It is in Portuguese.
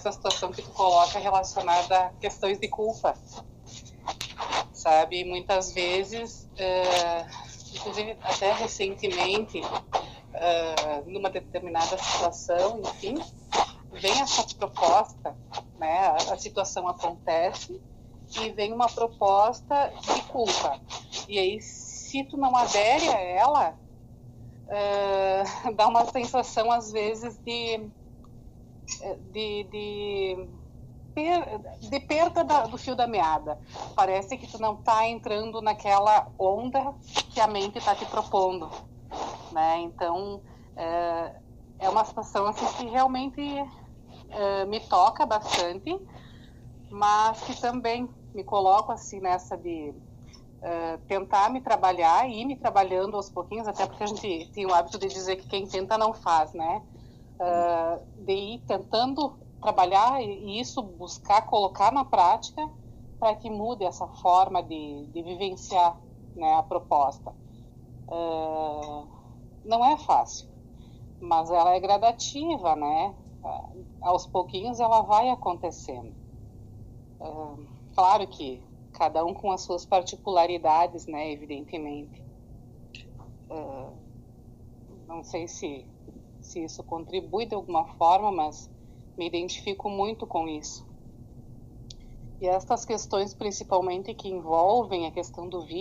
essa situação que tu coloca relacionada a questões de culpa, sabe? Muitas vezes, uh, inclusive até recentemente, uh, numa determinada situação, enfim, vem essa proposta, né? A, situação acontece e vem uma proposta de culpa. E aí, se tu não adere a ela, uh, dá uma sensação às vezes de de, de, de perda da, do fio da meada. Parece que tu não está entrando naquela onda que a mente está te propondo, né? Então é, é uma situação assim que realmente é, me toca bastante, mas que também me coloco assim nessa de Uh, tentar me trabalhar e ir me trabalhando aos pouquinhos, até porque a gente tem o hábito de dizer que quem tenta não faz, né? Uh, de ir tentando trabalhar e isso buscar colocar na prática para que mude essa forma de, de vivenciar né, a proposta. Uh, não é fácil, mas ela é gradativa, né? Uh, aos pouquinhos ela vai acontecendo. claro que cada um com as suas particularidades, né? Evidentemente. não sei se se isso contribui de alguma forma, mas me identifico muito com isso. E estas questões, principalmente que envolvem a questão do vírus,